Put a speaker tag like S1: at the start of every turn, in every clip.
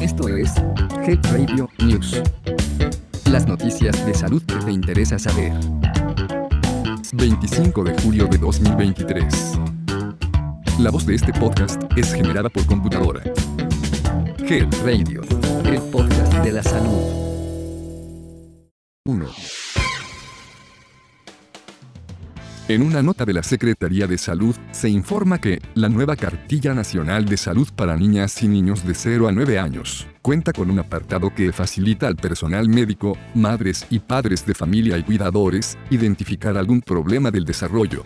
S1: Esto es Health Radio News. Las noticias de salud que te interesa saber.
S2: 25 de julio de 2023. La voz de este podcast es generada por computadora.
S1: Health Radio, el podcast de la salud.
S2: 1. En una nota de la Secretaría de Salud, se informa que la nueva Cartilla Nacional de Salud para Niñas y Niños de 0 a 9 años cuenta con un apartado que facilita al personal médico, madres y padres de familia y cuidadores identificar algún problema del desarrollo.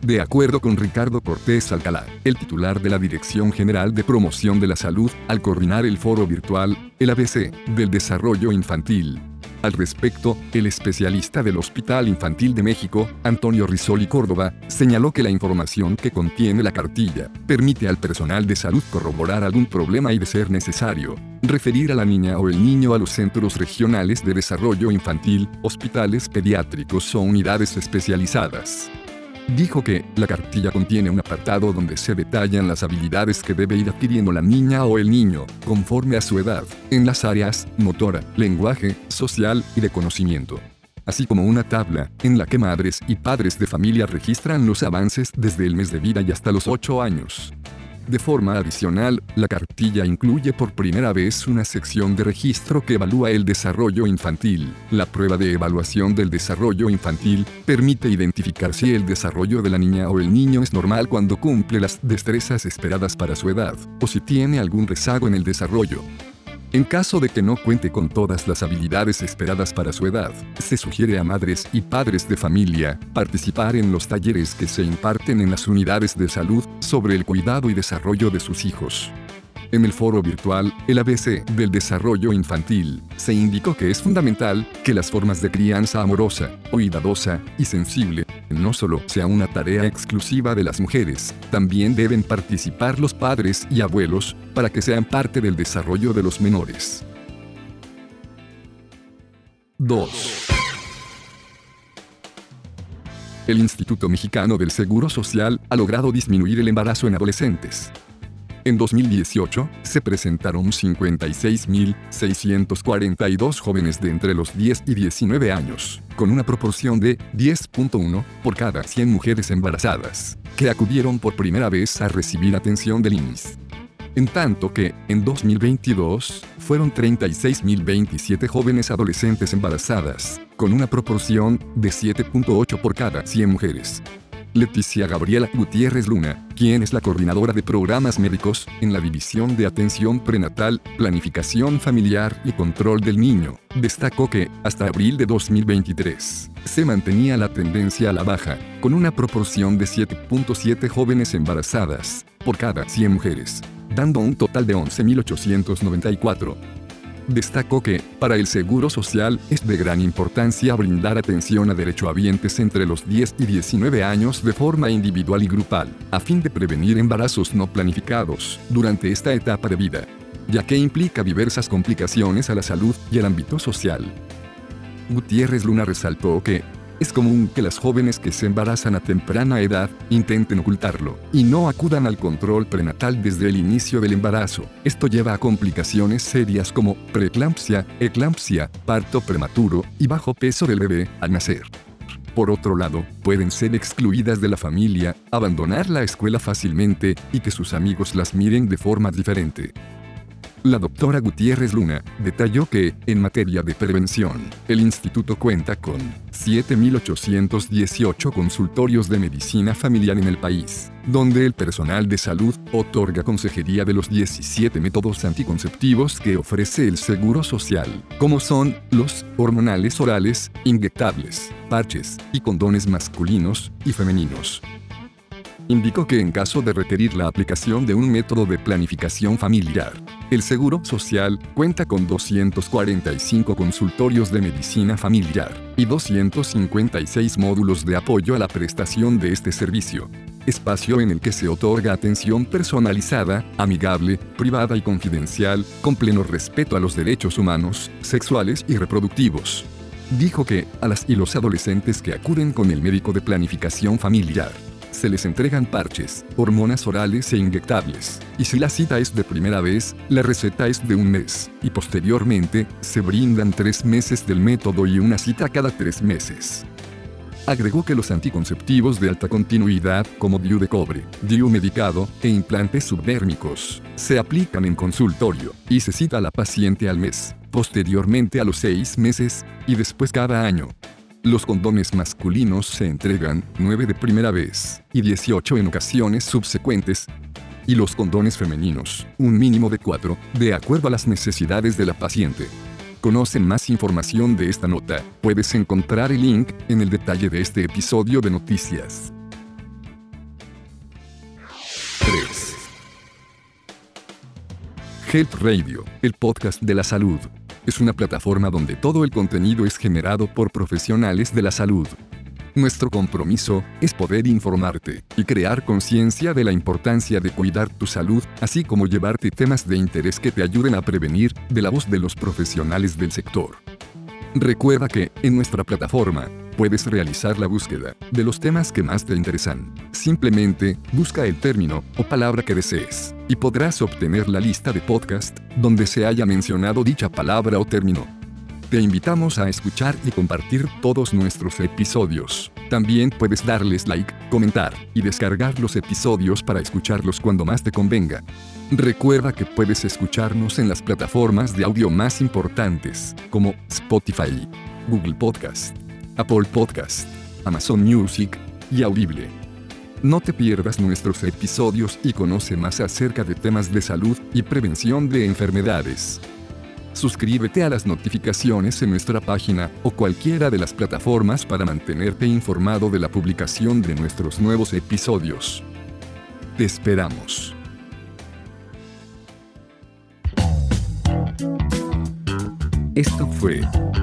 S2: De acuerdo con Ricardo Cortés Alcalá, el titular de la Dirección General de Promoción de la Salud, al coordinar el foro virtual, el ABC, del desarrollo infantil, al respecto, el especialista del Hospital Infantil de México, Antonio Risoli Córdoba, señaló que la información que contiene la cartilla permite al personal de salud corroborar algún problema y de ser necesario, referir a la niña o el niño a los centros regionales de desarrollo infantil, hospitales pediátricos o unidades especializadas. Dijo que la cartilla contiene un apartado donde se detallan las habilidades que debe ir adquiriendo la niña o el niño, conforme a su edad, en las áreas motora, lenguaje, social y de conocimiento. Así como una tabla, en la que madres y padres de familia registran los avances desde el mes de vida y hasta los 8 años. De forma adicional, la cartilla incluye por primera vez una sección de registro que evalúa el desarrollo infantil. La prueba de evaluación del desarrollo infantil permite identificar si el desarrollo de la niña o el niño es normal cuando cumple las destrezas esperadas para su edad, o si tiene algún rezago en el desarrollo. En caso de que no cuente con todas las habilidades esperadas para su edad, se sugiere a madres y padres de familia participar en los talleres que se imparten en las unidades de salud sobre el cuidado y desarrollo de sus hijos. En el foro virtual, el ABC del desarrollo infantil, se indicó que es fundamental que las formas de crianza amorosa, cuidadosa y sensible no solo sea una tarea exclusiva de las mujeres, también deben participar los padres y abuelos para que sean parte del desarrollo de los menores. 2. El Instituto Mexicano del Seguro Social ha logrado disminuir el embarazo en adolescentes. En 2018, se presentaron 56.642 jóvenes de entre los 10 y 19 años, con una proporción de 10.1 por cada 100 mujeres embarazadas, que acudieron por primera vez a recibir atención del INS. En tanto que, en 2022, fueron 36.027 jóvenes adolescentes embarazadas, con una proporción de 7.8 por cada 100 mujeres. Leticia Gabriela Gutiérrez Luna, quien es la coordinadora de programas médicos en la División de Atención Prenatal, Planificación Familiar y Control del Niño, destacó que, hasta abril de 2023, se mantenía la tendencia a la baja, con una proporción de 7.7 jóvenes embarazadas por cada 100 mujeres, dando un total de 11.894. Destacó que, para el Seguro Social, es de gran importancia brindar atención a derechohabientes entre los 10 y 19 años de forma individual y grupal, a fin de prevenir embarazos no planificados durante esta etapa de vida, ya que implica diversas complicaciones a la salud y al ámbito social. Gutiérrez Luna resaltó que, es común que las jóvenes que se embarazan a temprana edad intenten ocultarlo y no acudan al control prenatal desde el inicio del embarazo. Esto lleva a complicaciones serias como preeclampsia, eclampsia, parto prematuro y bajo peso del bebé al nacer. Por otro lado, pueden ser excluidas de la familia, abandonar la escuela fácilmente y que sus amigos las miren de forma diferente. La doctora Gutiérrez Luna detalló que, en materia de prevención, el instituto cuenta con 7.818 consultorios de medicina familiar en el país, donde el personal de salud otorga consejería de los 17 métodos anticonceptivos que ofrece el Seguro Social, como son los hormonales orales, inyectables, parches y condones masculinos y femeninos. Indicó que en caso de requerir la aplicación de un método de planificación familiar, el Seguro Social cuenta con 245 consultorios de medicina familiar y 256 módulos de apoyo a la prestación de este servicio. Espacio en el que se otorga atención personalizada, amigable, privada y confidencial, con pleno respeto a los derechos humanos, sexuales y reproductivos. Dijo que, a las y los adolescentes que acuden con el médico de planificación familiar, se les entregan parches, hormonas orales e inyectables. Y si la cita es de primera vez, la receta es de un mes, y posteriormente, se brindan tres meses del método y una cita cada tres meses. Agregó que los anticonceptivos de alta continuidad, como DIU de cobre, DIU medicado e implantes subdérmicos, se aplican en consultorio y se cita a la paciente al mes, posteriormente a los seis meses y después cada año. Los condones masculinos se entregan 9 de primera vez y 18 en ocasiones subsecuentes. Y los condones femeninos, un mínimo de 4, de acuerdo a las necesidades de la paciente conocen más información de esta nota, puedes encontrar el link en el detalle de este episodio de noticias. 3. Health Radio, el podcast de la salud. Es una plataforma donde todo el contenido es generado por profesionales de la salud nuestro compromiso es poder informarte y crear conciencia de la importancia de cuidar tu salud, así como llevarte temas de interés que te ayuden a prevenir de la voz de los profesionales del sector. Recuerda que, en nuestra plataforma, puedes realizar la búsqueda de los temas que más te interesan. Simplemente, busca el término o palabra que desees, y podrás obtener la lista de podcast donde se haya mencionado dicha palabra o término. Te invitamos a escuchar y compartir todos nuestros episodios. También puedes darles like, comentar y descargar los episodios para escucharlos cuando más te convenga. Recuerda que puedes escucharnos en las plataformas de audio más importantes, como Spotify, Google Podcast, Apple Podcast, Amazon Music y Audible. No te pierdas nuestros episodios y conoce más acerca de temas de salud y prevención de enfermedades. Suscríbete a las notificaciones en nuestra página o cualquiera de las plataformas para mantenerte informado de la publicación de nuestros nuevos episodios. Te esperamos.
S1: Esto fue